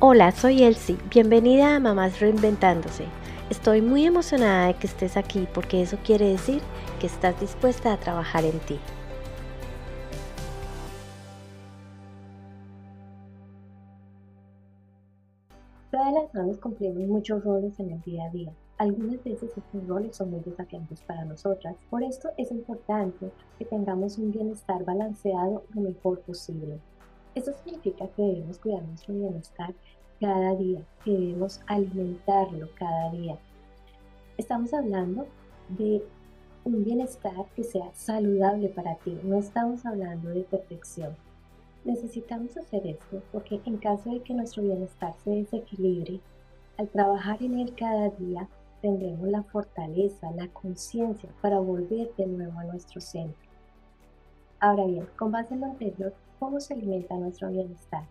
Hola, soy Elsie. Bienvenida a Mamás Reinventándose. Estoy muy emocionada de que estés aquí porque eso quiere decir que estás dispuesta a trabajar en ti. Todas las mamás cumplimos muchos roles en el día a día. Algunas veces estos roles son muy desafiantes para nosotras. Por esto es importante que tengamos un bienestar balanceado lo mejor posible. Eso significa que debemos cuidar nuestro bienestar cada día, que debemos alimentarlo cada día. Estamos hablando de un bienestar que sea saludable para ti, no estamos hablando de perfección. Necesitamos hacer esto porque en caso de que nuestro bienestar se desequilibre, al trabajar en él cada día, tendremos la fortaleza, la conciencia para volver de nuevo a nuestro centro. Ahora bien, con base en lo anterior, ¿Cómo se alimenta nuestro bienestar?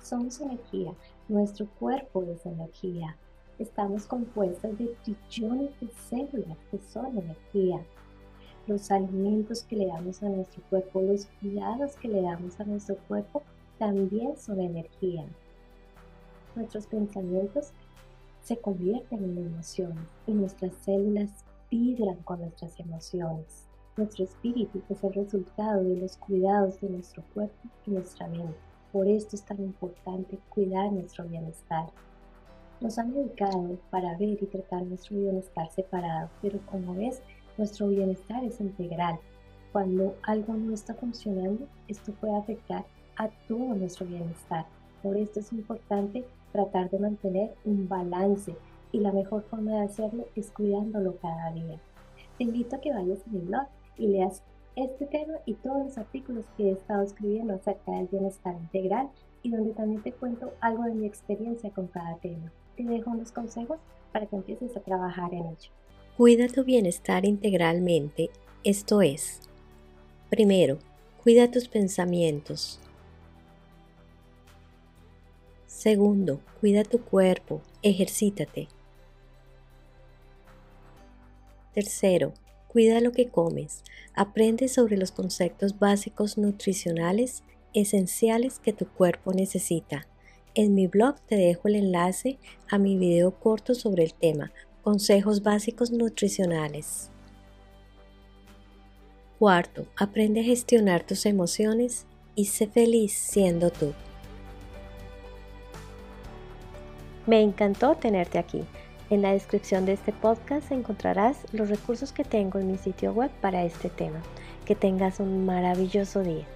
Somos energía, nuestro cuerpo es energía. Estamos compuestos de trillones de células que son energía. Los alimentos que le damos a nuestro cuerpo, los cuidados que le damos a nuestro cuerpo también son energía. Nuestros pensamientos se convierten en emociones y nuestras células vibran con nuestras emociones. Nuestro espíritu es el resultado de los cuidados de nuestro cuerpo y nuestra mente. Por esto es tan importante cuidar nuestro bienestar. Nos han dedicado para ver y tratar nuestro bienestar separado, pero como ves, nuestro bienestar es integral. Cuando algo no está funcionando, esto puede afectar a todo nuestro bienestar. Por esto es importante tratar de mantener un balance y la mejor forma de hacerlo es cuidándolo cada día. Te invito a que vayas a mi blog y leas este tema y todos los artículos que he estado escribiendo acerca del bienestar integral y donde también te cuento algo de mi experiencia con cada tema. Te dejo unos consejos para que empieces a trabajar en ello. Cuida tu bienestar integralmente, esto es, primero, cuida tus pensamientos. Segundo, cuida tu cuerpo, ejercítate. Tercero, Cuida lo que comes. Aprende sobre los conceptos básicos nutricionales esenciales que tu cuerpo necesita. En mi blog te dejo el enlace a mi video corto sobre el tema, consejos básicos nutricionales. Cuarto, aprende a gestionar tus emociones y sé feliz siendo tú. Me encantó tenerte aquí. En la descripción de este podcast encontrarás los recursos que tengo en mi sitio web para este tema. Que tengas un maravilloso día.